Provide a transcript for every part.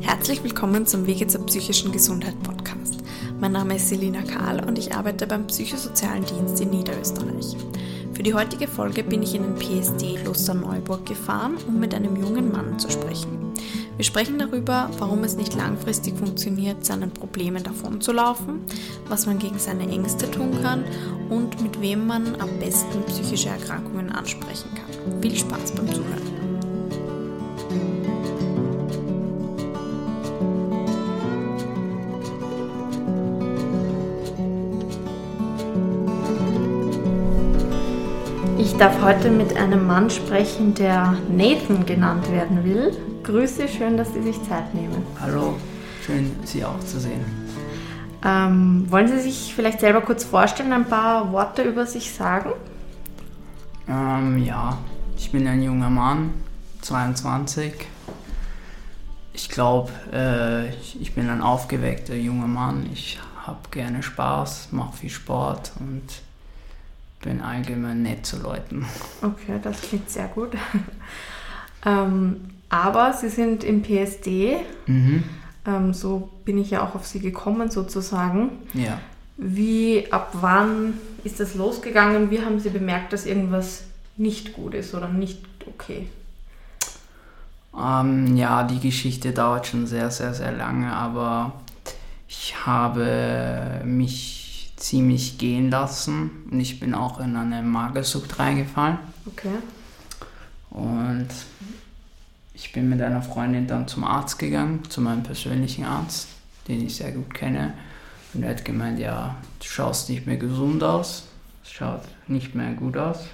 Herzlich willkommen zum Wege zur psychischen Gesundheit Podcast. Mein Name ist Selina Kahl und ich arbeite beim Psychosozialen Dienst in Niederösterreich. Für die heutige Folge bin ich in den PSD Kloster Neuburg gefahren, um mit einem jungen Mann zu sprechen. Wir sprechen darüber, warum es nicht langfristig funktioniert, seinen Problemen davonzulaufen, was man gegen seine Ängste tun kann und mit wem man am besten psychische Erkrankungen ansprechen kann. Viel Spaß beim Zuhören. Ich darf heute mit einem Mann sprechen, der Nathan genannt werden will. Grüße, schön, dass Sie sich Zeit nehmen. Hallo, schön Sie auch zu sehen. Ähm, wollen Sie sich vielleicht selber kurz vorstellen, ein paar Worte über sich sagen? Ähm, ja, ich bin ein junger Mann, 22. Ich glaube, äh, ich bin ein aufgeweckter junger Mann. Ich habe gerne Spaß, mache viel Sport und bin allgemein nett zu Leuten. Okay, das klingt sehr gut. ähm, aber Sie sind im PSD. Mhm. Ähm, so bin ich ja auch auf Sie gekommen sozusagen. Ja. Wie, ab wann ist das losgegangen? Wie haben Sie bemerkt, dass irgendwas nicht gut ist oder nicht okay? Ähm, ja, die Geschichte dauert schon sehr, sehr, sehr lange, aber ich habe mich ziemlich gehen lassen und ich bin auch in eine Magersucht reingefallen. Okay. Und ich bin mit einer Freundin dann zum Arzt gegangen, zu meinem persönlichen Arzt, den ich sehr gut kenne. Und er hat gemeint, ja, du schaust nicht mehr gesund aus, es schaut nicht mehr gut aus.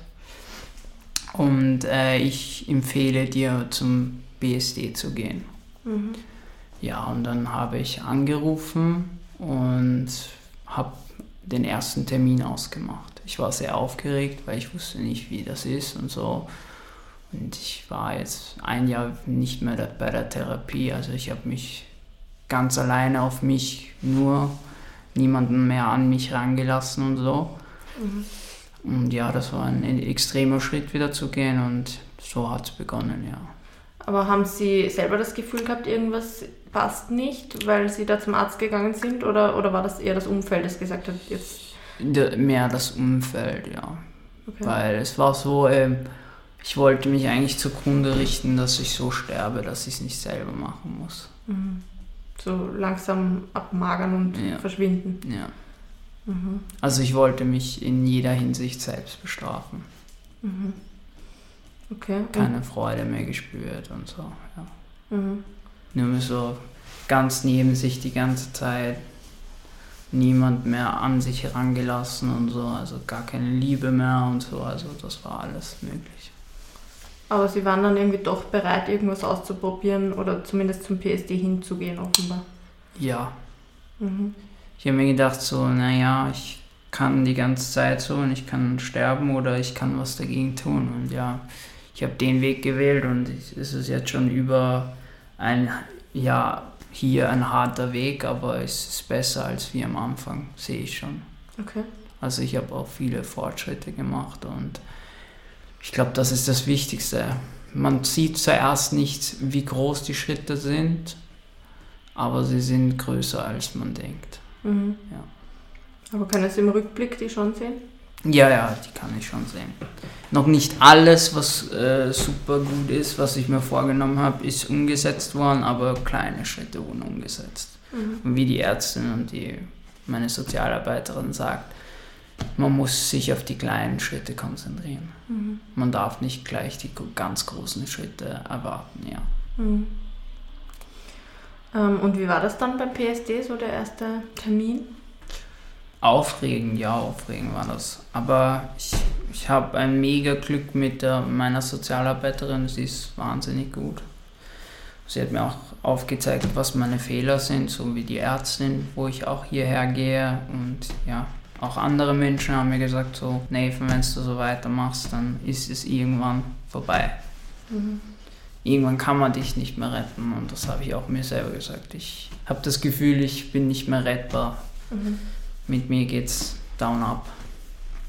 Und äh, ich empfehle dir zum BSD zu gehen. Mhm. Ja, und dann habe ich angerufen und habe den ersten Termin ausgemacht. Ich war sehr aufgeregt, weil ich wusste nicht, wie das ist und so. Und ich war jetzt ein Jahr nicht mehr bei der Therapie. Also ich habe mich ganz alleine auf mich, nur niemanden mehr an mich rangelassen und so. Mhm. Und ja, das war ein extremer Schritt wieder zu gehen und so hat es begonnen, ja. Aber haben Sie selber das Gefühl gehabt, irgendwas passt nicht, weil Sie da zum Arzt gegangen sind? Oder, oder war das eher das Umfeld, das gesagt hat, jetzt. Mehr das Umfeld, ja. Okay. Weil es war so, ähm, ich wollte mich eigentlich zugrunde richten, dass ich so sterbe, dass ich es nicht selber machen muss. Mhm. So langsam abmagern und ja. verschwinden. Ja. Mhm. Also ich wollte mich in jeder Hinsicht selbst bestrafen. Mhm. Okay. Keine Freude mehr gespürt und so. Ja. Mhm. Nur so ganz neben sich die ganze Zeit. Niemand mehr an sich herangelassen und so. Also gar keine Liebe mehr und so. Also das war alles möglich. Aber Sie waren dann irgendwie doch bereit, irgendwas auszuprobieren oder zumindest zum PSD hinzugehen, offenbar. Ja. Mhm. Ich habe mir gedacht, so, naja, ich kann die ganze Zeit so und ich kann sterben oder ich kann was dagegen tun. Und ja, ich habe den Weg gewählt und es ist jetzt schon über ein Jahr hier ein harter Weg, aber es ist besser als wie am Anfang, sehe ich schon. Okay. Also ich habe auch viele Fortschritte gemacht und ich glaube, das ist das Wichtigste. Man sieht zuerst nicht, wie groß die Schritte sind, aber sie sind größer, als man denkt. Mhm. Ja. Aber kann es im Rückblick die schon sehen? Ja, ja, die kann ich schon sehen. Noch nicht alles, was äh, super gut ist, was ich mir vorgenommen habe, ist umgesetzt worden, aber kleine Schritte wurden umgesetzt. Mhm. Und wie die Ärztin und die, meine Sozialarbeiterin sagt, man muss sich auf die kleinen Schritte konzentrieren. Mhm. Man darf nicht gleich die ganz großen Schritte erwarten, ja. Mhm. Ähm, und wie war das dann beim PSD, so der erste Termin? Aufregend, ja, aufregend war das. Aber ich, ich habe ein mega Glück mit der, meiner Sozialarbeiterin, sie ist wahnsinnig gut. Sie hat mir auch aufgezeigt, was meine Fehler sind, so wie die Ärztin, wo ich auch hierher gehe. Und ja, auch andere Menschen haben mir gesagt, so, Nathan, wenn du so weitermachst, dann ist es irgendwann vorbei. Mhm. Irgendwann kann man dich nicht mehr retten. Und das habe ich auch mir selber gesagt. Ich habe das Gefühl, ich bin nicht mehr rettbar. Mhm mit mir geht's down up.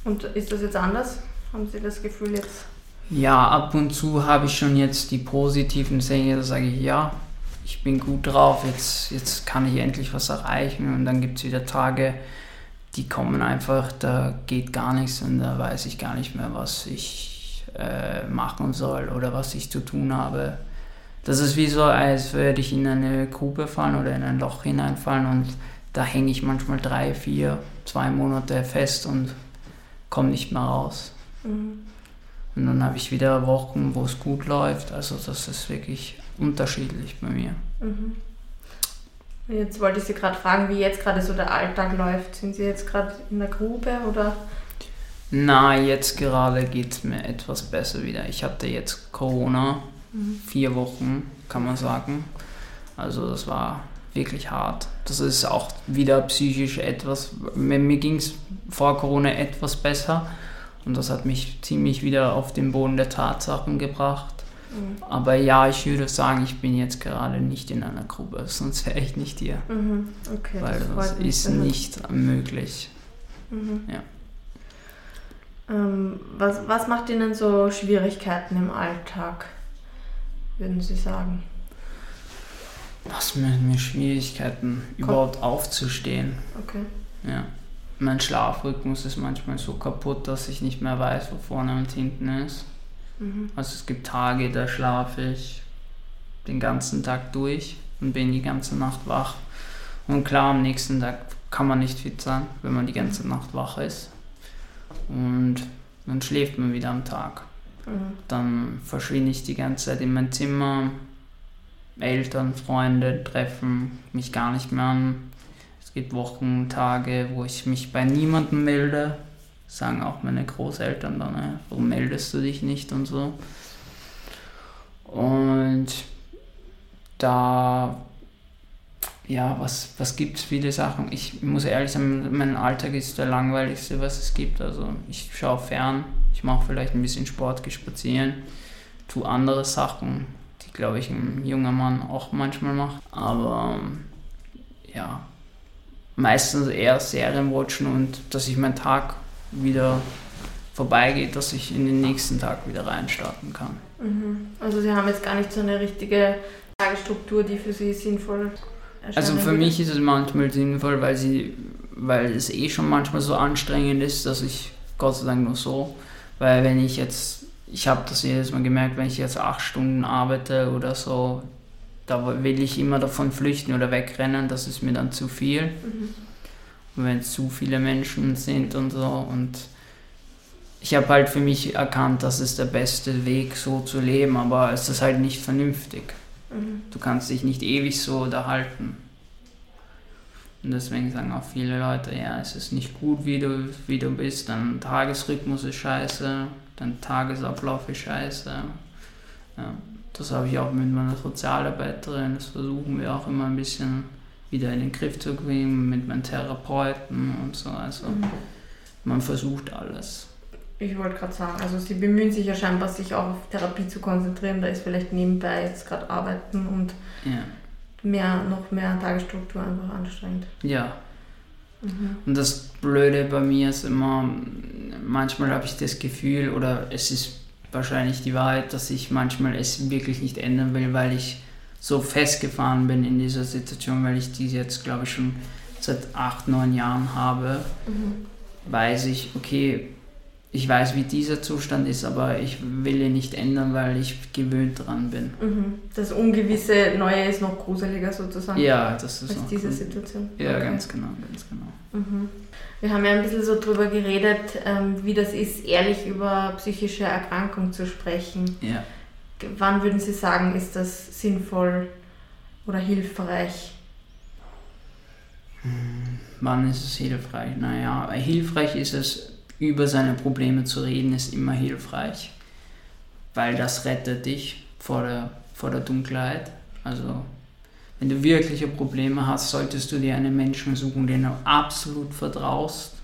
Und ist das jetzt anders? Haben Sie das Gefühl jetzt? Ja, ab und zu habe ich schon jetzt die positiven Dinge, da sage ich, ja, ich bin gut drauf, jetzt, jetzt kann ich endlich was erreichen. Und dann gibt es wieder Tage, die kommen einfach, da geht gar nichts und da weiß ich gar nicht mehr, was ich äh, machen soll oder was ich zu tun habe. Das ist wie so, als würde ich in eine Grube fallen oder in ein Loch hineinfallen und da hänge ich manchmal drei, vier, zwei Monate fest und komme nicht mehr raus. Mhm. Und dann habe ich wieder Wochen, wo es gut läuft. Also das ist wirklich unterschiedlich bei mir. Mhm. Jetzt wollte ich Sie gerade fragen, wie jetzt gerade so der Alltag läuft. Sind Sie jetzt gerade in der Grube oder? Na, jetzt gerade geht es mir etwas besser wieder. Ich hatte jetzt Corona, mhm. vier Wochen kann man sagen. Also das war wirklich hart. Das ist auch wieder psychisch etwas, mir ging es vor Corona etwas besser und das hat mich ziemlich wieder auf den Boden der Tatsachen gebracht. Mhm. Aber ja, ich würde sagen, ich bin jetzt gerade nicht in einer Gruppe, sonst wäre ich nicht hier. Mhm. Okay, Weil das, das ist nicht möglich. Mhm. Ja. Ähm, was, was macht Ihnen so Schwierigkeiten im Alltag, würden Sie sagen? Was mit mir Schwierigkeiten, Komm. überhaupt aufzustehen. Okay. Ja. Mein Schlafrhythmus ist manchmal so kaputt, dass ich nicht mehr weiß, wo vorne und hinten ist. Mhm. Also es gibt Tage, da schlafe ich den ganzen Tag durch und bin die ganze Nacht wach. Und klar, am nächsten Tag kann man nicht fit sein, wenn man die ganze Nacht wach ist. Und dann schläft man wieder am Tag. Mhm. Dann verschwinde ich die ganze Zeit in mein Zimmer, Eltern, Freunde treffen mich gar nicht mehr an. Es gibt Wochen, Tage, wo ich mich bei niemandem melde. Sagen auch meine Großeltern dann, ne? warum meldest du dich nicht und so. Und da, ja, was, was gibt es? Viele Sachen. Ich muss ehrlich sagen, mein Alltag ist der langweiligste, was es gibt. Also ich schaue fern, ich mache vielleicht ein bisschen Sport, gehe spazieren, tue andere Sachen, glaube ich, ein junger Mann auch manchmal macht. Aber ja, meistens eher Serien watchen und dass ich mein Tag wieder vorbeigeht, dass ich in den nächsten Tag wieder reinstarten kann. Mhm. Also Sie haben jetzt gar nicht so eine richtige Tagesstruktur, die für Sie sinnvoll erscheint? Also für mich ist es manchmal sinnvoll, weil, sie, weil es eh schon manchmal so anstrengend ist, dass ich Gott sei Dank nur so, weil wenn ich jetzt ich habe das jedes Mal gemerkt, wenn ich jetzt acht Stunden arbeite oder so, da will ich immer davon flüchten oder wegrennen, das ist mir dann zu viel. Mhm. Wenn es zu viele Menschen sind und so. Und ich habe halt für mich erkannt, das ist der beste Weg, so zu leben, aber es ist halt nicht vernünftig. Mhm. Du kannst dich nicht ewig so unterhalten. Und deswegen sagen auch viele Leute, ja, es ist nicht gut, wie du, wie du bist, dein Tagesrhythmus ist scheiße, dein Tagesablauf ist scheiße. Ja, das habe ich auch mit meiner Sozialarbeiterin, das versuchen wir auch immer ein bisschen wieder in den Griff zu kriegen mit meinen Therapeuten und so. Also mhm. man versucht alles. Ich wollte gerade sagen, also sie bemühen sich ja scheinbar, sich auch auf Therapie zu konzentrieren. Da ist vielleicht nebenbei jetzt gerade Arbeiten und ja. mehr, noch mehr Tagesstruktur einfach anstrengend. Ja, Mhm. Und das Blöde bei mir ist immer, manchmal habe ich das Gefühl, oder es ist wahrscheinlich die Wahrheit, dass ich manchmal es wirklich nicht ändern will, weil ich so festgefahren bin in dieser Situation, weil ich die jetzt, glaube ich, schon seit acht, neun Jahren habe, mhm. weiß ich, okay, ich weiß, wie dieser Zustand ist, aber ich will ihn nicht ändern, weil ich gewöhnt dran bin. Mhm. Das ungewisse Neue ist noch gruseliger sozusagen. Ja, das ist als diese Situation. Ja, okay. ganz genau, ganz genau. Mhm. Wir haben ja ein bisschen so drüber geredet, ähm, wie das ist, ehrlich über psychische Erkrankung zu sprechen. Ja. Wann würden Sie sagen, ist das sinnvoll oder hilfreich? Hm, wann ist es hilfreich? Naja, hilfreich ist es über seine Probleme zu reden, ist immer hilfreich, weil das rettet dich vor der, vor der Dunkelheit. Also wenn du wirkliche Probleme hast, solltest du dir einen Menschen suchen, den du absolut vertraust.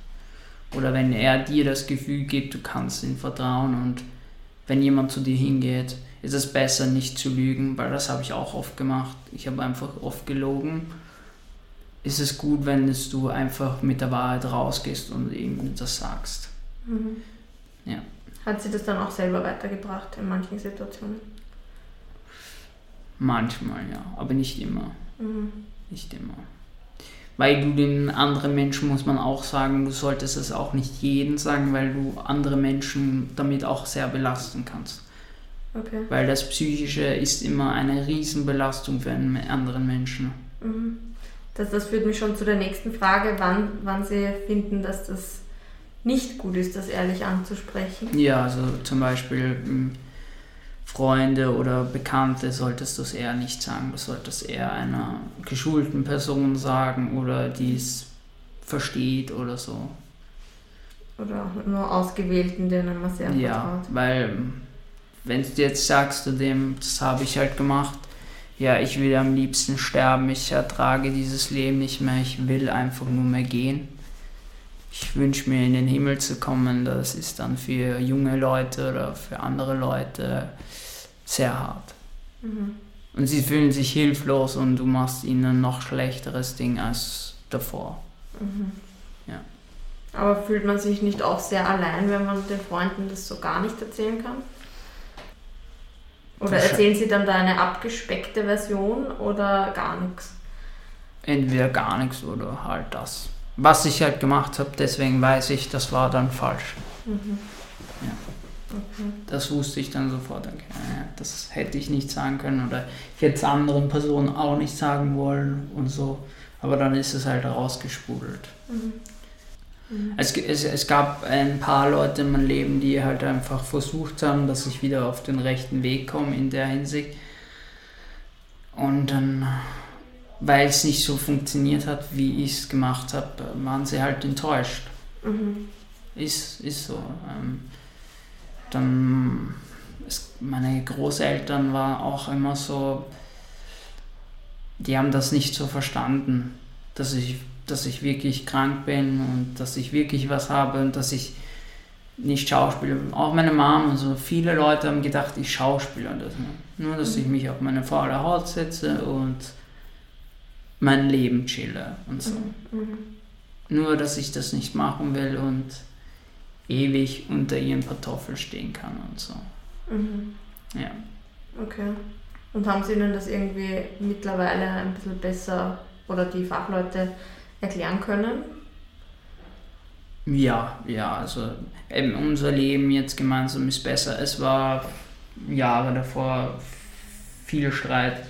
Oder wenn er dir das Gefühl gibt, du kannst ihm vertrauen und wenn jemand zu dir hingeht, ist es besser nicht zu lügen, weil das habe ich auch oft gemacht. Ich habe einfach oft gelogen. Ist es gut, wenn du einfach mit der Wahrheit rausgehst und ihm das sagst. Mhm. Ja. Hat sie das dann auch selber weitergebracht in manchen Situationen? Manchmal, ja, aber nicht immer. Mhm. Nicht immer. Weil du den anderen Menschen, muss man auch sagen, du solltest es auch nicht jedem sagen, weil du andere Menschen damit auch sehr belasten kannst. Okay. Weil das Psychische ist immer eine Riesenbelastung für einen anderen Menschen. Mhm. Das, das führt mich schon zu der nächsten Frage, wann, wann Sie finden, dass das nicht gut ist, das ehrlich anzusprechen. Ja, also zum Beispiel m, Freunde oder Bekannte solltest du es eher nicht sagen. Du solltest eher einer geschulten Person sagen oder die es versteht oder so. Oder nur Ausgewählten, denen man sehr Ja, vertraut. weil wenn du jetzt sagst zu dem, das habe ich halt gemacht, ja, ich will am liebsten sterben, ich ertrage dieses Leben nicht mehr, ich will einfach nur mehr gehen. Ich wünsche mir in den Himmel zu kommen, das ist dann für junge Leute oder für andere Leute sehr hart. Mhm. Und sie fühlen sich hilflos und du machst ihnen ein noch schlechteres Ding als davor. Mhm. Ja. Aber fühlt man sich nicht auch sehr allein, wenn man den Freunden das so gar nicht erzählen kann? Oder erzählen sie dann da eine abgespeckte Version oder gar nichts? Entweder gar nichts oder halt das. Was ich halt gemacht habe, deswegen weiß ich, das war dann falsch. Mhm. Ja. Okay. Das wusste ich dann sofort. Okay, das hätte ich nicht sagen können oder ich hätte es anderen Personen auch nicht sagen wollen und so. Aber dann ist es halt rausgesprudelt. Mhm. Mhm. Es, es, es gab ein paar Leute in meinem Leben, die halt einfach versucht haben, dass ich wieder auf den rechten Weg komme in der Hinsicht. Und dann, weil es nicht so funktioniert hat, wie ich es gemacht habe, waren sie halt enttäuscht. Mhm. Ist, ist so. Ähm, dann, es, meine Großeltern waren auch immer so, die haben das nicht so verstanden, dass ich, dass ich wirklich krank bin und dass ich wirklich was habe und dass ich nicht schauspiele. Auch meine Mom und so, viele Leute haben gedacht, ich schauspiele das. Ne? Nur, dass ich mich auf meine faule Haut setze und mein Leben chille und so. Mhm. Nur, dass ich das nicht machen will und ewig unter ihren Kartoffeln stehen kann und so. Mhm. Ja. Okay. Und haben Sie Ihnen das irgendwie mittlerweile ein bisschen besser oder die Fachleute erklären können? Ja, ja, also eben unser Leben jetzt gemeinsam ist besser. Es war Jahre davor viel Streit.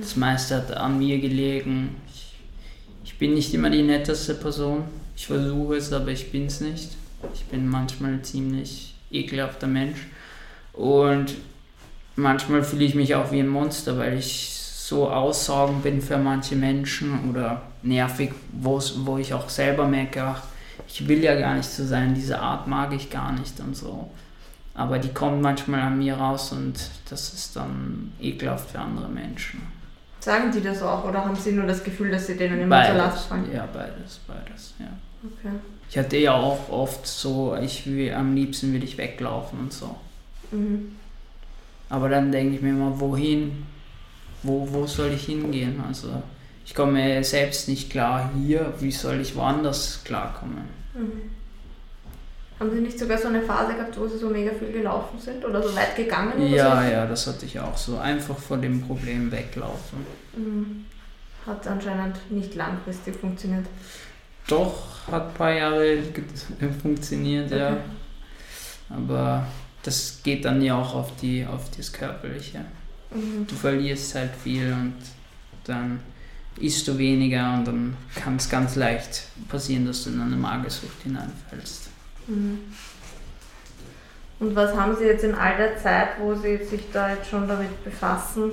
Das meiste hat an mir gelegen. Ich, ich bin nicht immer die netteste Person. Ich versuche es, aber ich bin es nicht. Ich bin manchmal ein ziemlich ekelhafter Mensch. Und manchmal fühle ich mich auch wie ein Monster, weil ich so aussaugend bin für manche Menschen oder nervig, wo ich auch selber merke, ach, ich will ja gar nicht so sein, diese Art mag ich gar nicht und so. Aber die kommt manchmal an mir raus und das ist dann ekelhaft für andere Menschen. Sagen die das auch oder haben Sie nur das Gefühl, dass Sie denen immer zur Last Beides, fallen? ja, beides, beides, ja. Okay. Ich hatte ja auch oft so, ich will, am liebsten will ich weglaufen und so. Mhm. Aber dann denke ich mir immer, wohin? Wo, wo soll ich hingehen? Also ich komme selbst nicht klar hier, wie soll ich woanders klarkommen? Mhm. Haben Sie nicht sogar so eine Phase gehabt, wo Sie so mega viel gelaufen sind oder so weit gegangen? Oder Ja, so? ja, das hatte ich auch so. Einfach vor dem Problem weglaufen. Mhm. Hat anscheinend nicht langfristig funktioniert. Doch, hat ein paar Jahre funktioniert, ja. Okay. Aber das geht dann ja auch auf, die, auf das Körperliche. Mhm. Du verlierst halt viel und dann isst du weniger und dann kann es ganz leicht passieren, dass du in eine Magersucht hineinfällst. Mhm. Und was haben Sie jetzt in all der Zeit, wo Sie sich da jetzt schon damit befassen,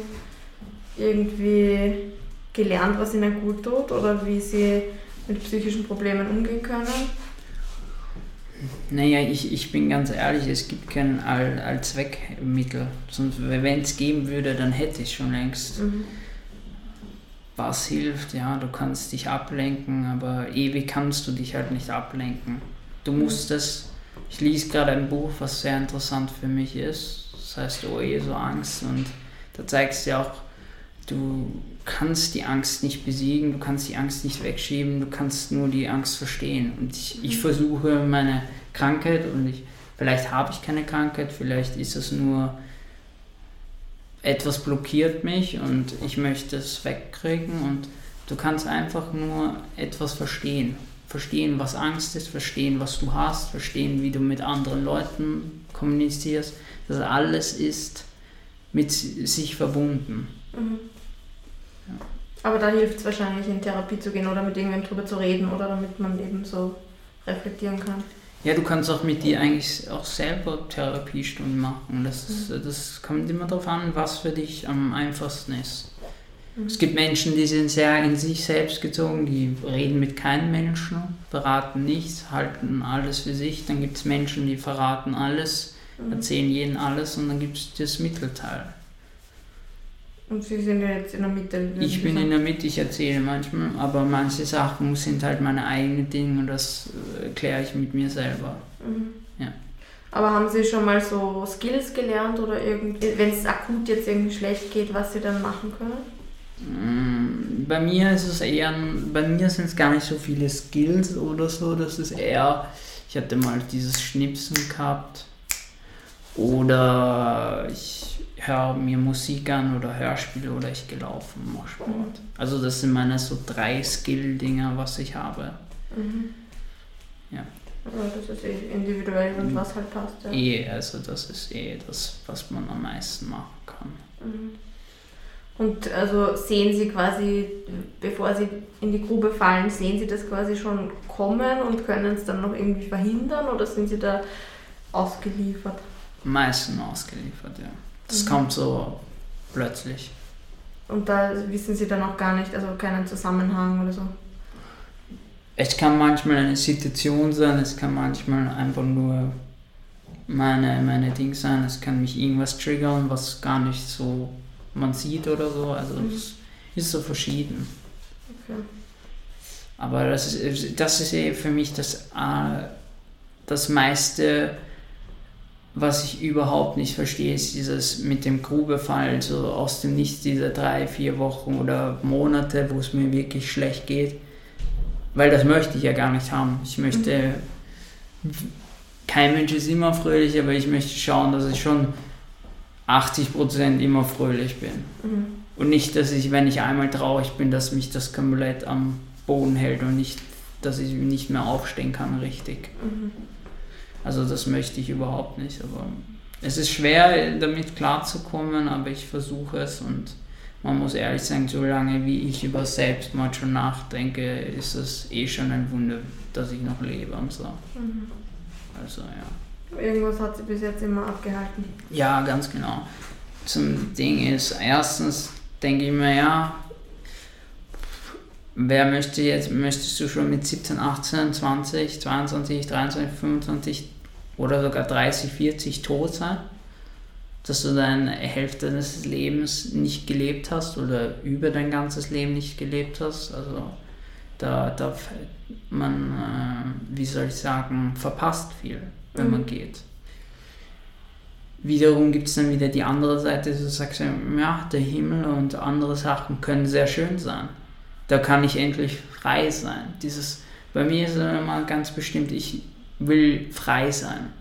irgendwie gelernt, was Ihnen gut tut oder wie Sie mit psychischen Problemen umgehen können? Naja, ich, ich bin ganz ehrlich, es gibt kein All Allzweckmittel. Sonst, wenn es geben würde, dann hätte ich schon längst. Mhm. Was hilft, ja, du kannst dich ablenken, aber ewig kannst du dich halt nicht ablenken. Du musst es. Ich lese gerade ein Buch, was sehr interessant für mich ist. Das heißt Oe, so Angst. Und da zeigst du ja auch, du kannst die Angst nicht besiegen, du kannst die Angst nicht wegschieben, du kannst nur die Angst verstehen. Und ich, ich versuche meine Krankheit und ich, vielleicht habe ich keine Krankheit, vielleicht ist es nur etwas blockiert mich und ich möchte es wegkriegen und du kannst einfach nur etwas verstehen. Verstehen, was Angst ist, verstehen, was du hast, verstehen, wie du mit anderen Leuten kommunizierst. Das alles ist mit sich verbunden. Mhm. Ja. Aber da hilft es wahrscheinlich in Therapie zu gehen oder mit irgendwem drüber zu reden oder damit man eben so reflektieren kann. Ja, du kannst auch mit dir eigentlich auch selber Therapiestunden machen. Das, ist, mhm. das kommt immer darauf an, was für dich am einfachsten ist. Mhm. Es gibt Menschen, die sind sehr in sich selbst gezogen, die reden mit keinem Menschen, verraten nichts, halten alles für sich. Dann gibt es Menschen, die verraten alles, mhm. erzählen jedem alles und dann gibt es das Mittelteil. Und Sie sind ja jetzt in der Mitte. Ich bin in der Mitte, ich erzähle manchmal, aber manche Sachen sind halt meine eigenen Dinge und das äh, kläre ich mit mir selber. Mhm. Ja. Aber haben Sie schon mal so Skills gelernt oder wenn es akut jetzt irgendwie schlecht geht, was Sie dann machen können? Mm, bei mir ist es eher, bei mir sind es gar nicht so viele Skills oder so, das ist eher, ich hatte mal dieses Schnipsen gehabt oder ich höre mir Musik an oder Hörspiele oder ich gehe laufen, mache Sport. Mhm. Also das sind meine so drei Skill-Dinger, was ich habe. Mhm. Ja. ja. Das ist eh individuell und was halt passt. Ja. Eh, also das ist eh das, was man am meisten machen kann. Mhm. Und also sehen Sie quasi, bevor Sie in die Grube fallen, sehen Sie das quasi schon kommen und können es dann noch irgendwie verhindern oder sind Sie da ausgeliefert? Meistens ausgeliefert, ja. Das mhm. kommt so plötzlich. Und da wissen Sie dann auch gar nicht, also keinen Zusammenhang oder so? Es kann manchmal eine Situation sein, es kann manchmal einfach nur meine, meine Ding sein, es kann mich irgendwas triggern, was gar nicht so man sieht oder so. Also mhm. es ist so verschieden. Okay. Aber das ist, das ist eh für mich das, äh, das meiste was ich überhaupt nicht verstehe, ist dieses mit dem Grubefall, so aus dem Nichts, diese drei, vier Wochen oder Monate, wo es mir wirklich schlecht geht. Weil das möchte ich ja gar nicht haben. Ich möchte, kein Mensch ist immer fröhlich, aber ich möchte schauen, dass ich schon 80% immer fröhlich bin. Mhm. Und nicht, dass ich, wenn ich einmal traurig bin, dass mich das komplett am Boden hält und nicht, dass ich nicht mehr aufstehen kann richtig. Mhm. Also das möchte ich überhaupt nicht. Aber es ist schwer, damit klarzukommen, aber ich versuche es und man muss ehrlich sagen, solange wie ich über Selbstmord schon nachdenke, ist es eh schon ein Wunder, dass ich noch lebe und so. Mhm. Also ja. Irgendwas hat sie bis jetzt immer abgehalten. Ja, ganz genau. Zum Ding ist, erstens denke ich mir, ja, wer möchte jetzt, möchtest du schon mit 17, 18, 20, 22, 23, 25 oder sogar 30, 40 tot sein? Dass du deine Hälfte deines Lebens nicht gelebt hast oder über dein ganzes Leben nicht gelebt hast. Also da, da man, äh, wie soll ich sagen, verpasst viel, wenn mhm. man geht. Wiederum gibt es dann wieder die andere Seite, du sagst ja, der Himmel und andere Sachen können sehr schön sein da kann ich endlich frei sein. Dieses, bei mir ist es immer ganz bestimmt, ich will frei sein.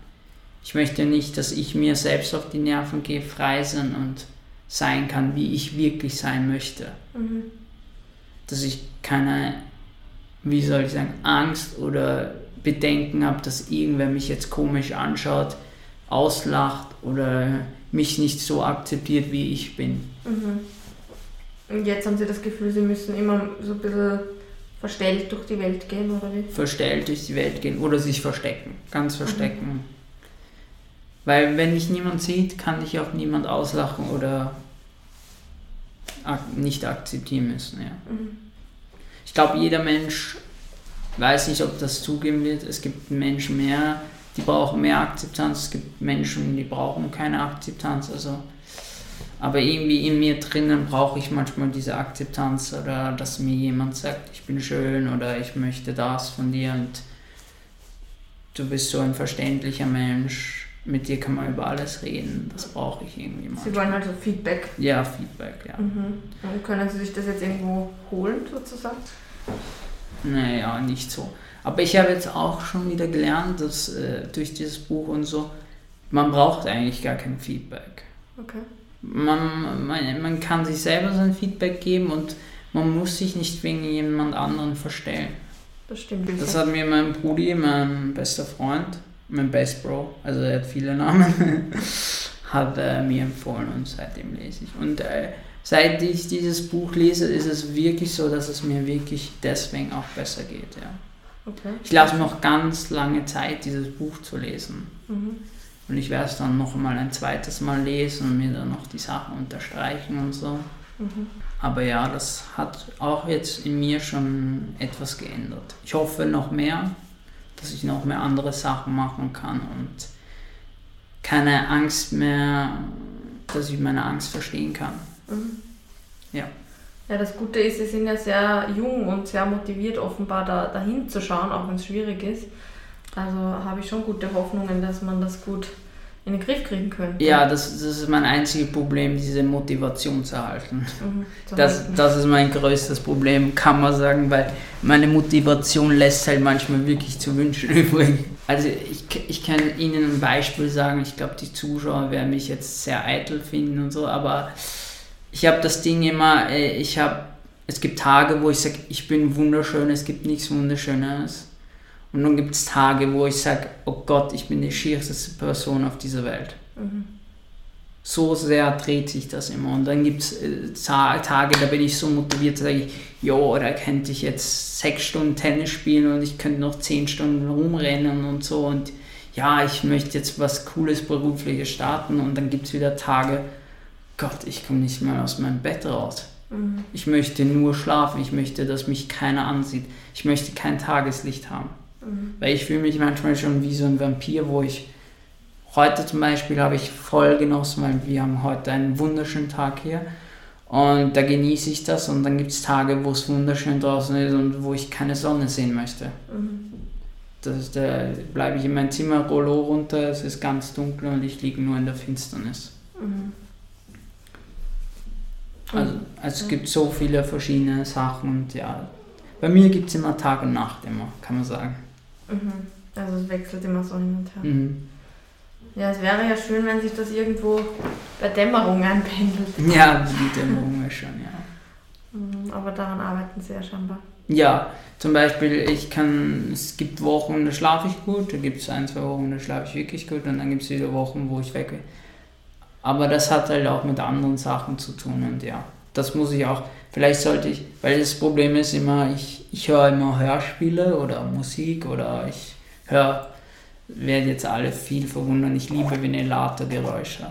Ich möchte nicht, dass ich mir selbst auf die Nerven gehe, frei sein und sein kann, wie ich wirklich sein möchte. Mhm. Dass ich keine, wie soll ich sagen, Angst oder Bedenken habe, dass irgendwer mich jetzt komisch anschaut, auslacht oder mich nicht so akzeptiert, wie ich bin. Mhm. Und jetzt haben Sie das Gefühl, Sie müssen immer so ein bisschen verstellt durch die Welt gehen, oder wie? Verstellt durch die Welt gehen oder sich verstecken, ganz verstecken. Mhm. Weil wenn mich niemand sieht, kann ich auch niemand auslachen oder nicht akzeptieren müssen. Ja. Mhm. Ich glaube, jeder Mensch weiß nicht, ob das zugeben wird. Es gibt Menschen mehr, die brauchen mehr Akzeptanz. Es gibt Menschen, die brauchen keine Akzeptanz. Also aber irgendwie in mir drinnen brauche ich manchmal diese Akzeptanz oder dass mir jemand sagt, ich bin schön oder ich möchte das von dir und du bist so ein verständlicher Mensch. Mit dir kann man über alles reden. Das brauche ich irgendwie mal. Sie wollen also Feedback? Ja, Feedback, ja. Mhm. Und können Sie sich das jetzt irgendwo holen, sozusagen? Naja, nicht so. Aber ich habe jetzt auch schon wieder gelernt, dass äh, durch dieses Buch und so, man braucht eigentlich gar kein Feedback. Okay. Man, man, man kann sich selber sein Feedback geben und man muss sich nicht wegen jemand anderen verstellen. Das stimmt. Das hat mir mein Brudi, mein bester Freund, mein Best Bro, also er hat viele Namen, hat äh, mir empfohlen und seitdem lese ich. Und äh, seit ich dieses Buch lese, ist es wirklich so, dass es mir wirklich deswegen auch besser geht. Ja. Okay. Ich lasse noch ganz lange Zeit, dieses Buch zu lesen. Mhm. Und ich werde es dann noch mal ein zweites Mal lesen und mir dann noch die Sachen unterstreichen und so. Mhm. Aber ja, das hat auch jetzt in mir schon etwas geändert. Ich hoffe noch mehr, dass ich noch mehr andere Sachen machen kann und keine Angst mehr, dass ich meine Angst verstehen kann. Mhm. Ja. Ja, das Gute ist, sie sind ja sehr jung und sehr motiviert, offenbar da, dahin zu schauen, auch wenn es schwierig ist. Also habe ich schon gute Hoffnungen, dass man das gut in den Griff kriegen könnte. Ja, das, das ist mein einziges Problem, diese Motivation zu erhalten. Mhm, zu Das, halten. das ist mein größtes Problem, kann man sagen, weil meine Motivation lässt halt manchmal wirklich zu wünschen übrig. Also ich, ich kann Ihnen ein Beispiel sagen, ich glaube, die Zuschauer werden mich jetzt sehr eitel finden und so, aber ich habe das Ding immer, äh, ich habe, es gibt Tage, wo ich sage, ich bin wunderschön, es gibt nichts Wunderschönes. Und dann gibt es Tage, wo ich sage, oh Gott, ich bin die schierste Person auf dieser Welt Mhm. so sehr dreht sich das immer. Und dann gibt es äh, Ta- Tage, da bin ich so motiviert, da sage ich, jo, da könnte ich jetzt sechs Stunden Tennis spielen und ich könnte noch zehn Stunden rumrennen und so. Und ja, ich möchte jetzt was Cooles berufliches starten. Und dann gibt es wieder Tage, Gott, ich komme nicht mal aus meinem Bett raus. Mhm. Ich möchte nur schlafen, ich möchte, dass mich keiner ansieht. Ich möchte kein Tageslicht haben. Mhm. Weil ich fühle mich manchmal schon wie so ein Vampir, wo ich heute zum Beispiel habe ich voll genossen, weil wir haben heute einen wunderschönen Tag hier und da genieße ich das und dann gibt es Tage, wo es wunderschön draußen ist und wo ich keine Sonne sehen möchte. Mhm. Das ist der, bleibe ich in mein Zimmer, Rollo runter, es ist ganz dunkel und ich liege nur in der Finsternis. Mhm. Also, also es gibt so viele verschiedene Sachen und ja, bei mir gibt es immer Tag und Nacht immer, kann man sagen. Mhm. Also es wechselt immer so hin und her. Mhm. Ja, es wäre ja schön, wenn sich das irgendwo bei Dämmerung einpendelt. Ja, die Dämmerung ist schon, ja. Mhm. Aber daran arbeiten sie ja scheinbar. Ja, zum Beispiel, ich kann, es gibt Wochen, da schlafe ich gut, da gibt es ein, zwei Wochen, da schlafe ich wirklich gut und dann gibt es wieder Wochen, wo ich weg will. Aber das hat halt auch mit anderen Sachen zu tun und ja, das muss ich auch, vielleicht sollte ich, weil das Problem ist immer, ich, ich höre immer Hörspiele oder Musik oder ich höre, werden jetzt alle viel verwundern, ich liebe Ventilatorgeräusche.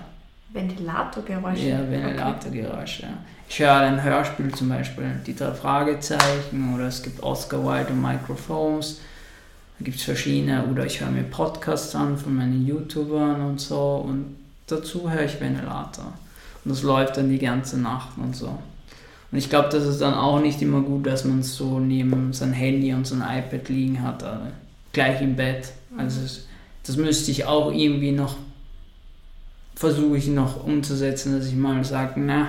Ventilatorgeräusche. Ja, Ventilatorgeräusche. Ja. Ich höre ein Hörspiel zum Beispiel, die drei Fragezeichen oder es gibt Oscar Wilde und Microphones. Da gibt es verschiedene oder ich höre mir Podcasts an von meinen YouTubern und so und dazu höre ich Ventilator. Und das läuft dann die ganze Nacht und so. Und ich glaube, das ist dann auch nicht immer gut, dass man es so neben sein Handy und sein iPad liegen hat, also gleich im Bett. Also es, das müsste ich auch irgendwie noch versuche ich noch umzusetzen, dass ich mal sage, na,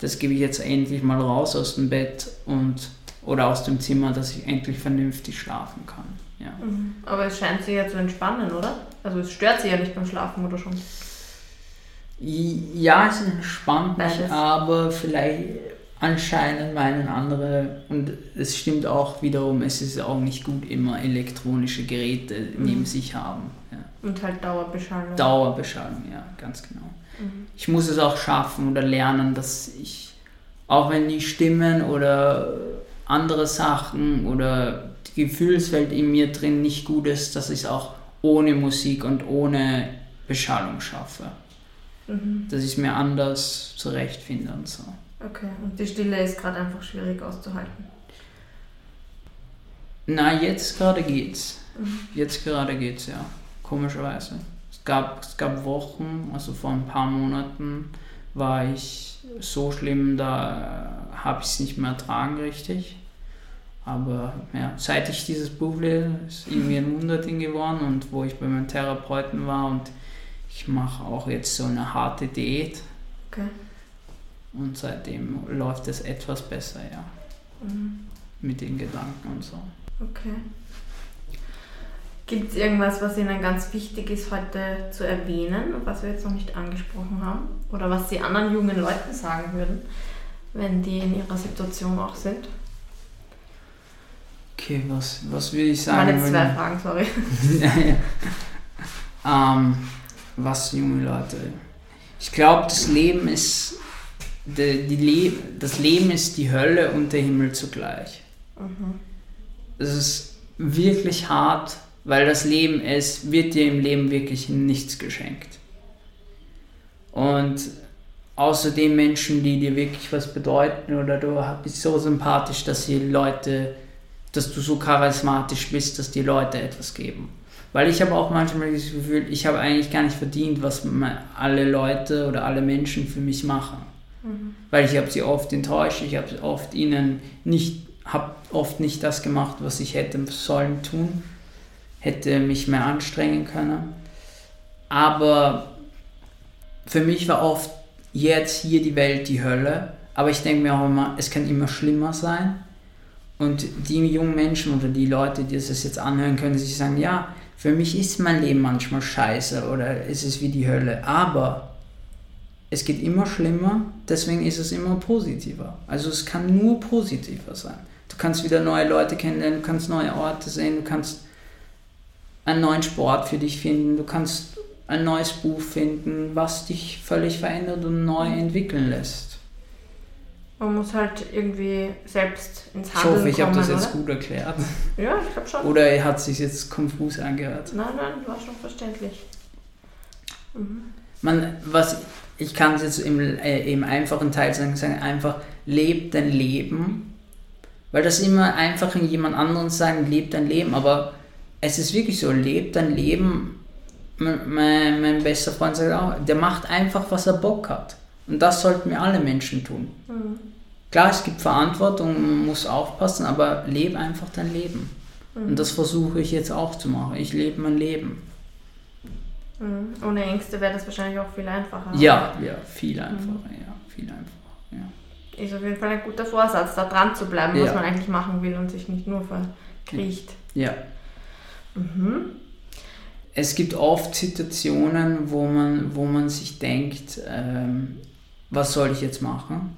das gebe ich jetzt endlich mal raus aus dem Bett und oder aus dem Zimmer, dass ich endlich vernünftig schlafen kann. Ja. Mhm. Aber es scheint sie ja zu entspannen, oder? Also es stört sie ja nicht beim Schlafen, oder schon? Ja, es entspannt mich, aber vielleicht anscheinend meinen andere, und es stimmt auch wiederum, es ist auch nicht gut, immer elektronische Geräte neben Mhm. sich haben. Ja. Und halt Dauerbeschallung. Dauerbeschallung, ja, ganz genau. Mhm. Ich muss es auch schaffen oder lernen, dass ich, auch wenn die Stimmen oder andere Sachen oder die Gefühlswelt in mir drin nicht gut ist, dass ich es auch ohne Musik und ohne Beschallung schaffe. Mhm. Dass ich es mir anders zurechtfinde und so. Okay, und die Stille ist gerade einfach schwierig auszuhalten. Na, jetzt gerade geht's. Mhm. Jetzt gerade geht's, ja. Komischerweise. Es gab, es gab Wochen, also vor ein paar Monaten war ich so schlimm, da habe ich es nicht mehr ertragen richtig. Aber ja, seit ich dieses Buch lese, ist irgendwie ein Wunderding geworden und wo ich bei meinem Therapeuten war und ich mache auch jetzt so eine harte Diät Okay. Und seitdem läuft es etwas besser, ja, Mhm. mit den Gedanken und so. Okay. Gibt es irgendwas, was Ihnen ganz wichtig ist, heute zu erwähnen was wir jetzt noch nicht angesprochen haben? Oder was Sie anderen jungen Leuten sagen würden, wenn die in ihrer Situation auch sind? Okay, was, was will ich sagen? Meine zwei Fragen, sorry. ähm, was junge Leute? Ich glaube, das Leben ist die, die Le das Leben ist die Hölle und der Himmel zugleich. Mhm. Es ist wirklich hart, weil das Leben ist, wird dir im Leben wirklich nichts geschenkt. Und außerdem Menschen, die dir wirklich was bedeuten oder du bist so sympathisch, dass die Leute, dass du so charismatisch bist, dass die Leute etwas geben. Weil ich habe auch manchmal das Gefühl, ich habe eigentlich gar nicht verdient, was alle Leute oder alle Menschen für mich machen. Mhm. Weil ich habe sie oft enttäuscht, ich habe oft ihnen nicht, habe oft nicht das gemacht, was ich hätte sollen tun, hätte mich mehr anstrengen können. Aber für mich war oft jetzt hier die Welt die Hölle, aber ich denke mir auch immer, es kann immer schlimmer sein. Und die jungen Menschen oder die Leute, die das jetzt anhören, können sich sagen, ja, für mich ist mein Leben manchmal scheiße oder ist es wie die Hölle, aber es geht immer schlimmer, deswegen ist es immer positiver. Also es kann nur positiver sein. Du kannst wieder neue Leute kennenlernen, du kannst neue Orte sehen, du kannst einen neuen Sport für dich finden, du kannst ein neues Buch finden, was dich völlig verändert und neu entwickeln lässt. Man muss halt irgendwie selbst ins Handeln Ich hoffe, ich habe das jetzt oder? gut erklärt. Ja, ich glaube schon. Oder er hat sich jetzt konfus angehört. Nein, nein, war schon verständlich. Mhm. Man, was ich kann es jetzt im, äh, im einfachen Teil sagen, sagen, einfach leb dein Leben. Weil das immer einfach in jemand anderen sagen, leb dein Leben, aber es ist wirklich so, leb dein Leben. Mein, mein bester Freund sagt auch, der macht einfach, was er Bock hat. Und das sollten wir alle Menschen tun. Mhm. Klar, es gibt Verantwortung, man muss aufpassen, aber lebe einfach dein Leben. Mhm. Und das versuche ich jetzt auch zu machen. Ich lebe mein Leben. Mhm. Ohne Ängste wäre das wahrscheinlich auch viel einfacher. Ja, ja, viel einfacher, mhm. ja, viel einfacher, ja. Ist auf jeden Fall ein guter Vorsatz, da dran zu bleiben, ja. was man eigentlich machen will und sich nicht nur verkriecht. Ja. Mhm. Es gibt oft Situationen, wo man, wo man sich denkt, ähm, was soll ich jetzt machen?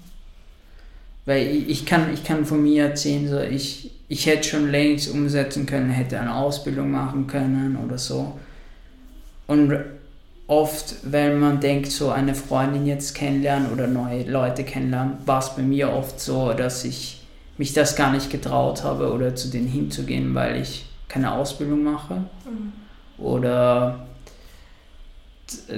Weil ich, ich, kann, ich kann von mir erzählen, so ich, ich hätte schon längst umsetzen können, hätte eine Ausbildung machen können oder so. Und oft, wenn man denkt, so eine Freundin jetzt kennenlernen oder neue Leute kennenlernen, war es bei mir oft so, dass ich mich das gar nicht getraut habe oder zu denen hinzugehen, weil ich keine Ausbildung mache. Mhm. Oder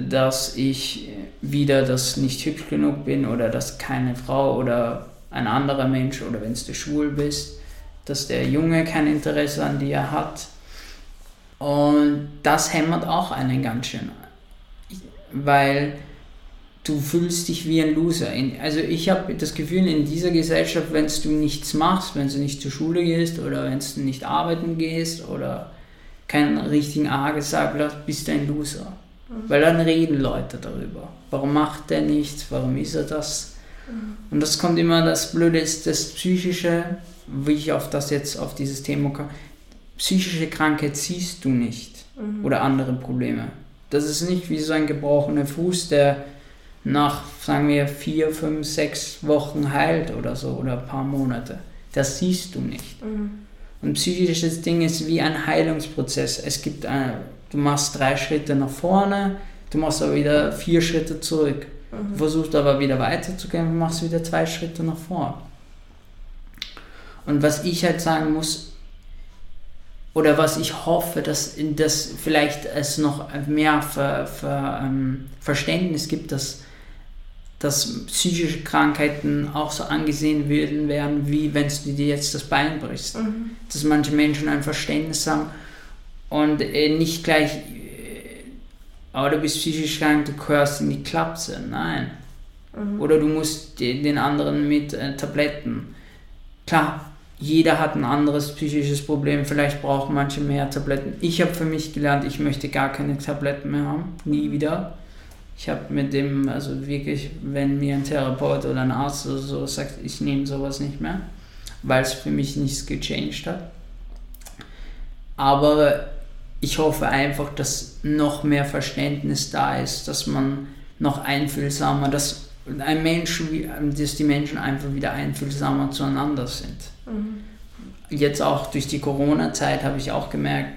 dass ich wieder das nicht hübsch genug bin oder dass keine Frau oder ein anderer Mensch oder wenn du schwul bist, dass der Junge kein Interesse an dir hat und das hämmert auch einen ganz schön. Weil du fühlst dich wie ein Loser. Also ich habe das Gefühl, in dieser Gesellschaft, wenn du nichts machst, wenn du nicht zur Schule gehst oder wenn du nicht arbeiten gehst oder keinen richtigen A gesagt hast, bist du ein Loser. Mhm. Weil dann reden Leute darüber. Warum macht der nichts? Warum ist er das? Mhm. Und das kommt immer, das Blöde ist, das Psychische, wie ich auf das jetzt, auf dieses Thema komme, psychische Krankheit siehst du nicht mhm. oder andere Probleme. Das ist nicht wie so ein gebrochener Fuß, der nach, sagen wir, vier, fünf, sechs Wochen heilt oder so oder ein paar Monate. Das siehst du nicht. Mhm. Und psychisches Ding ist wie ein Heilungsprozess. Es gibt eine, du machst drei Schritte nach vorne, du machst aber wieder vier Schritte zurück. Mhm. Du versuchst aber wieder weiterzugehen und machst wieder zwei Schritte nach vorne. Und was ich halt sagen muss, oder was ich hoffe, dass, dass vielleicht es noch mehr Ver, Ver, ähm, Verständnis gibt, dass, dass psychische Krankheiten auch so angesehen würden werden, wie wenn du dir jetzt das Bein brichst. Mhm. Dass manche Menschen ein Verständnis haben und äh, nicht gleich, äh, aber du bist psychisch krank, du gehörst in die Klapse. Nein. Mhm. Oder du musst den anderen mit äh, Tabletten. Klar, jeder hat ein anderes psychisches Problem, vielleicht brauchen manche mehr Tabletten. Ich habe für mich gelernt, ich möchte gar keine Tabletten mehr haben, nie wieder. Ich habe mit dem, also wirklich, wenn mir ein Therapeut oder ein Arzt oder so sagt, ich nehme sowas nicht mehr, weil es für mich nichts gechanged hat. Aber ich hoffe einfach, dass noch mehr Verständnis da ist, dass man noch einfühlsamer, dass ein Mensch, dass die Menschen einfach wieder einfühlsamer zueinander sind. Mhm. Jetzt auch durch die Corona-Zeit habe ich auch gemerkt,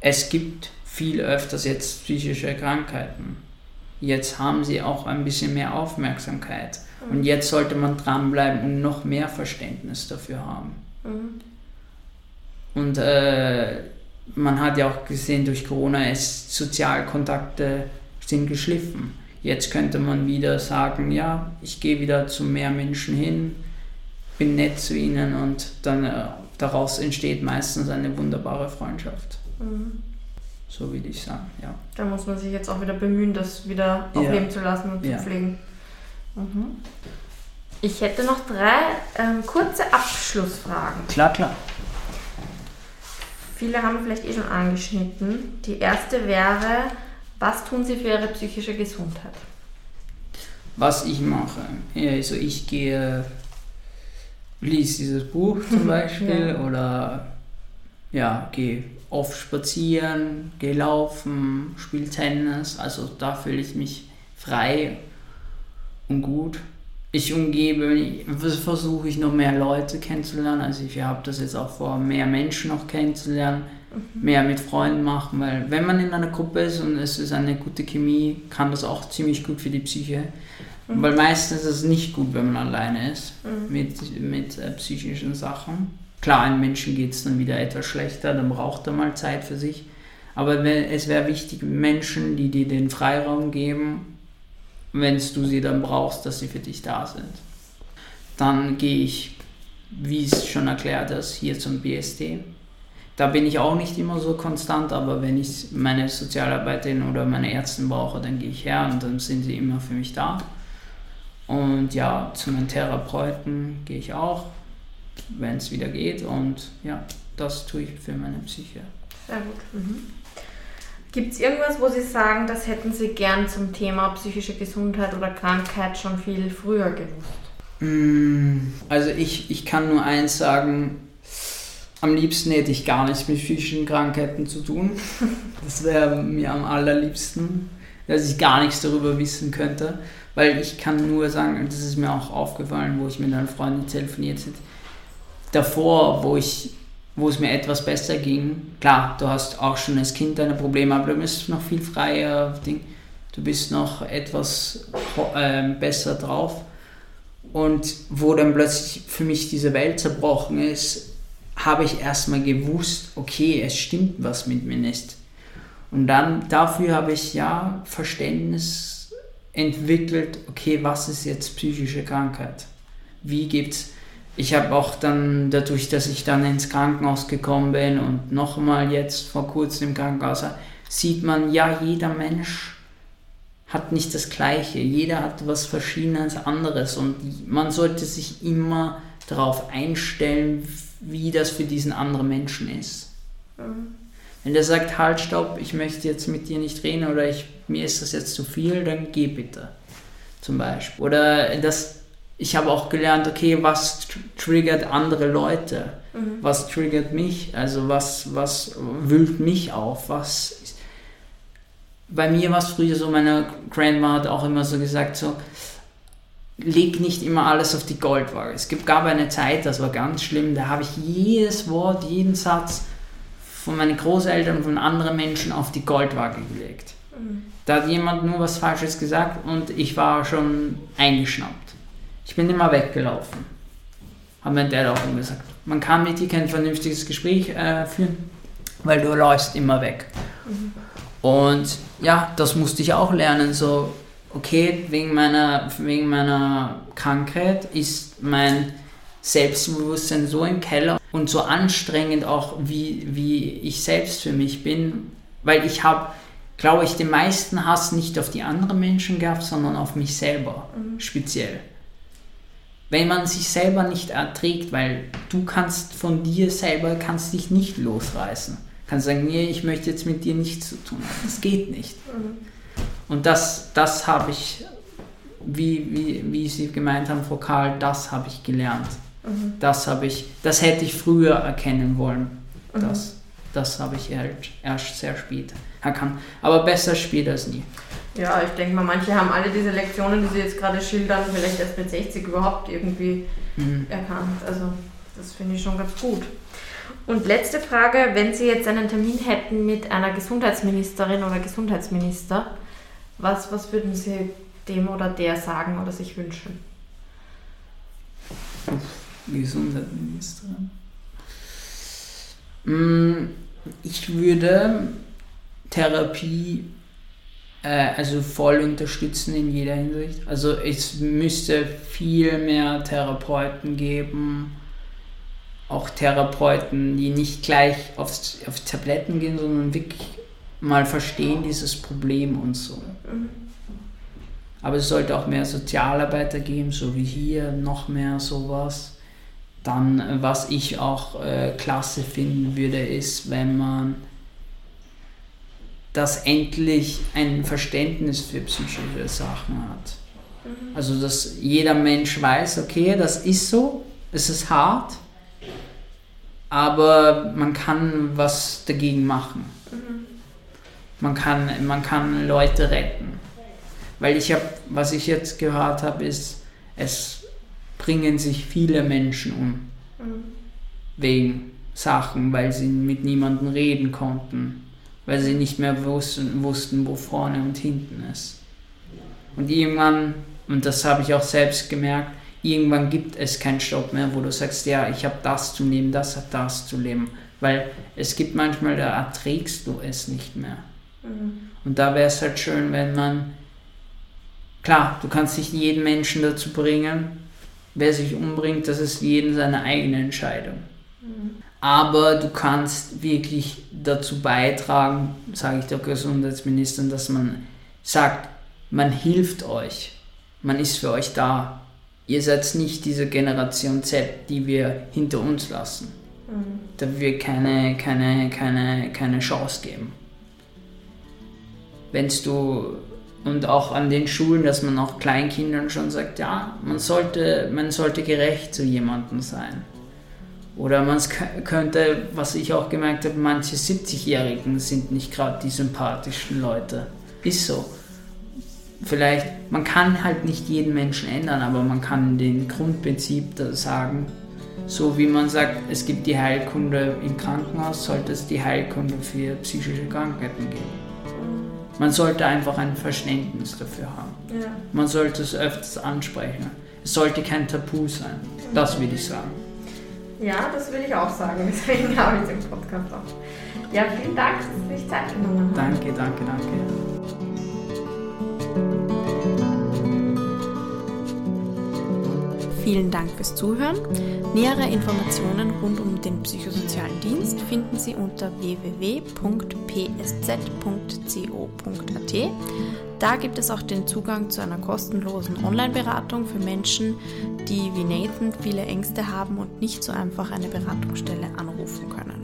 es gibt viel öfters jetzt psychische Krankheiten. Jetzt haben sie auch ein bisschen mehr Aufmerksamkeit. Mhm. Und jetzt sollte man dranbleiben und noch mehr Verständnis dafür haben. Mhm. Und äh, man hat ja auch gesehen, durch Corona ist Sozialkontakte sind geschliffen. Jetzt könnte man wieder sagen, ja, ich gehe wieder zu mehr Menschen hin, bin nett zu ihnen und dann äh, daraus entsteht meistens eine wunderbare Freundschaft. Mhm. So würde ich sagen, ja. Da muss man sich jetzt auch wieder bemühen, das wieder aufleben ja. zu lassen und zu ja. pflegen. Mhm. Ich hätte noch drei ähm, kurze Abschlussfragen. Klar, klar. Viele haben vielleicht eh schon angeschnitten. Die erste wäre, was tun Sie für Ihre psychische Gesundheit? Was ich mache? Also ich gehe, lese dieses Buch zum Beispiel ja. oder ja, gehe oft spazieren, gehe laufen, spiele Tennis. Also da fühle ich mich frei und gut. Ich umgebe, versuche ich noch mehr Leute kennenzulernen. Also ich habe das jetzt auch vor, mehr Menschen noch kennenzulernen, mhm. mehr mit Freunden machen, weil wenn man in einer Gruppe ist und es ist eine gute Chemie, kann das auch ziemlich gut für die Psyche. Mhm. Weil meistens ist es nicht gut, wenn man alleine ist mhm. mit, mit äh, psychischen Sachen. Klar, einem Menschen geht es dann wieder etwas schlechter, dann braucht er mal Zeit für sich. Aber es wäre wichtig, Menschen, die dir den Freiraum geben, wenn du sie dann brauchst, dass sie für dich da sind. Dann gehe ich, wie es schon erklärt ist, hier zum BSD. Da bin ich auch nicht immer so konstant, aber wenn ich meine Sozialarbeiterin oder meine Ärztin brauche, dann gehe ich her und dann sind sie immer für mich da. Und ja, zu meinen Therapeuten gehe ich auch wenn es wieder geht. Und ja, das tue ich für meine Psyche. Sehr gut. Mhm. Gibt es irgendwas, wo Sie sagen, das hätten Sie gern zum Thema psychische Gesundheit oder Krankheit schon viel früher gewusst? Mm, also ich, ich kann nur eins sagen, am liebsten hätte ich gar nichts mit psychischen Krankheiten zu tun. Das wäre mir am allerliebsten, dass ich gar nichts darüber wissen könnte. Weil ich kann nur sagen, das ist mir auch aufgefallen, wo ich mit einer Freundin telefoniert habe, davor, wo ich wo es mir etwas besser ging. Klar, du hast auch schon als Kind deine Probleme, aber du bist noch viel freier. Du bist noch etwas äh, besser drauf. Und wo dann plötzlich für mich diese Welt zerbrochen ist, habe ich erstmal gewusst, okay, es stimmt was mit mir nicht. Und dann dafür habe ich ja Verständnis entwickelt, okay, was ist jetzt psychische Krankheit? Wie gibt es ich habe auch dann, dadurch, dass ich dann ins Krankenhaus gekommen bin und nochmal jetzt vor kurzem im Krankenhaus, sieht man, ja, jeder Mensch hat nicht das Gleiche. Jeder hat was Verschiedenes anderes und man sollte sich immer darauf einstellen, wie das für diesen anderen Menschen ist. Mhm. Wenn der sagt, halt, stopp, ich möchte jetzt mit dir nicht reden oder ich, mir ist das jetzt zu viel, dann geh bitte. Zum Beispiel. Oder das, ich habe auch gelernt, okay, was triggert andere Leute? Mhm. Was triggert mich? Also was, was wühlt mich auf? Was bei mir war es früher so, meine Grandma hat auch immer so gesagt, so, leg nicht immer alles auf die Goldwaage. Es gab eine Zeit, das war ganz schlimm, da habe ich jedes Wort, jeden Satz von meinen Großeltern und von anderen Menschen auf die Goldwaage gelegt. Mhm. Da hat jemand nur was Falsches gesagt und ich war schon eingeschnappt. Ich bin immer weggelaufen. Hat mein Dad auch immer gesagt. Man kann mit dir kein vernünftiges Gespräch äh, führen, weil du läufst immer weg. Mhm. Und ja, das musste ich auch lernen. So, okay, wegen meiner, wegen meiner Krankheit ist mein Selbstbewusstsein so im Keller und so anstrengend auch, wie, wie ich selbst für mich bin, weil ich habe, glaube ich, den meisten Hass nicht auf die anderen Menschen gehabt, sondern auf mich selber mhm. speziell wenn man sich selber nicht erträgt, weil du kannst von dir selber, kannst dich nicht losreißen. Kannst sagen, nee, ich möchte jetzt mit dir nichts zu tun haben. Das geht nicht. Mhm. Und das, das habe ich, wie, wie, wie Sie gemeint haben, Frau Karl, das habe ich gelernt. Mhm. Das habe ich, das hätte ich früher erkennen wollen. Mhm. Das. Das habe ich halt erst sehr spät erkannt. Aber besser spät als nie. Ja, ich denke mal, manche haben alle diese Lektionen, die sie jetzt gerade schildern, vielleicht erst mit 60 überhaupt irgendwie mhm. erkannt. Also das finde ich schon ganz gut. Und letzte Frage, wenn Sie jetzt einen Termin hätten mit einer Gesundheitsministerin oder Gesundheitsminister, was, was würden Sie dem oder der sagen oder sich wünschen? Gesundheitsministerin. Mm, ich würde Therapie äh, also voll unterstützen in jeder Hinsicht. Also es müsste viel mehr Therapeuten geben, auch Therapeuten, die nicht gleich aufs, auf Tabletten gehen, sondern wirklich mal verstehen dieses Problem und so. Mhm. Aber es sollte auch mehr Sozialarbeiter geben, so wie hier, noch mehr sowas. Dann, was ich auch äh, klasse finden würde, ist, wenn man das endlich ein Verständnis für psychische Sachen hat. Mhm. Also, dass jeder Mensch weiß, okay, das ist so, es ist hart, aber man kann was dagegen machen. Mhm. Man, kann, man kann Leute retten. Weil ich habe, was ich jetzt gehört habe, ist, es bringen sich viele Menschen um. Mhm. Wegen Sachen, weil sie mit niemandem reden konnten. Weil sie nicht mehr wussten, wussten, wo vorne und hinten ist. Und irgendwann, und das habe ich auch selbst gemerkt, irgendwann gibt es keinen Stopp mehr, wo du sagst, ja, ich habe das zu nehmen, das hat das zu leben. Weil es gibt manchmal, da erträgst du es nicht mehr. Mhm. Und da wäre es halt schön, wenn man Klar, du kannst nicht jeden Menschen dazu bringen, wer sich umbringt, das ist jeden seine eigene Entscheidung. Mhm. Aber du kannst wirklich dazu beitragen, sage ich der Gesundheitsministerin, dass man sagt, man hilft euch, man ist für euch da. Ihr seid nicht diese Generation Z, die wir hinter uns lassen. Mhm. Da wir keine, keine, keine, keine Chance geben. Wenn du und auch an den Schulen, dass man auch Kleinkindern schon sagt, ja, man sollte, man sollte gerecht zu jemandem sein. Oder man könnte, was ich auch gemerkt habe, manche 70-Jährigen sind nicht gerade die sympathischen Leute. Ist so. Vielleicht, man kann halt nicht jeden Menschen ändern, aber man kann den Grundprinzip sagen, so wie man sagt, es gibt die Heilkunde im Krankenhaus, sollte es die Heilkunde für psychische Krankheiten geben. Man sollte einfach ein Verständnis dafür haben. Ja. Man sollte es öfters ansprechen. Es sollte kein Tabu sein. Das würde ich sagen. Ja, das würde ich auch sagen. Deswegen habe ich den Podcast auch. Ja, vielen Dank, dass Sie sich Zeit genommen haben. Danke, danke, danke. Vielen Dank fürs Zuhören. Nähere Informationen rund um den psychosozialen Dienst finden Sie unter www.psz.co.at. Da gibt es auch den Zugang zu einer kostenlosen Online-Beratung für Menschen, die wie Nathan viele Ängste haben und nicht so einfach eine Beratungsstelle anrufen können.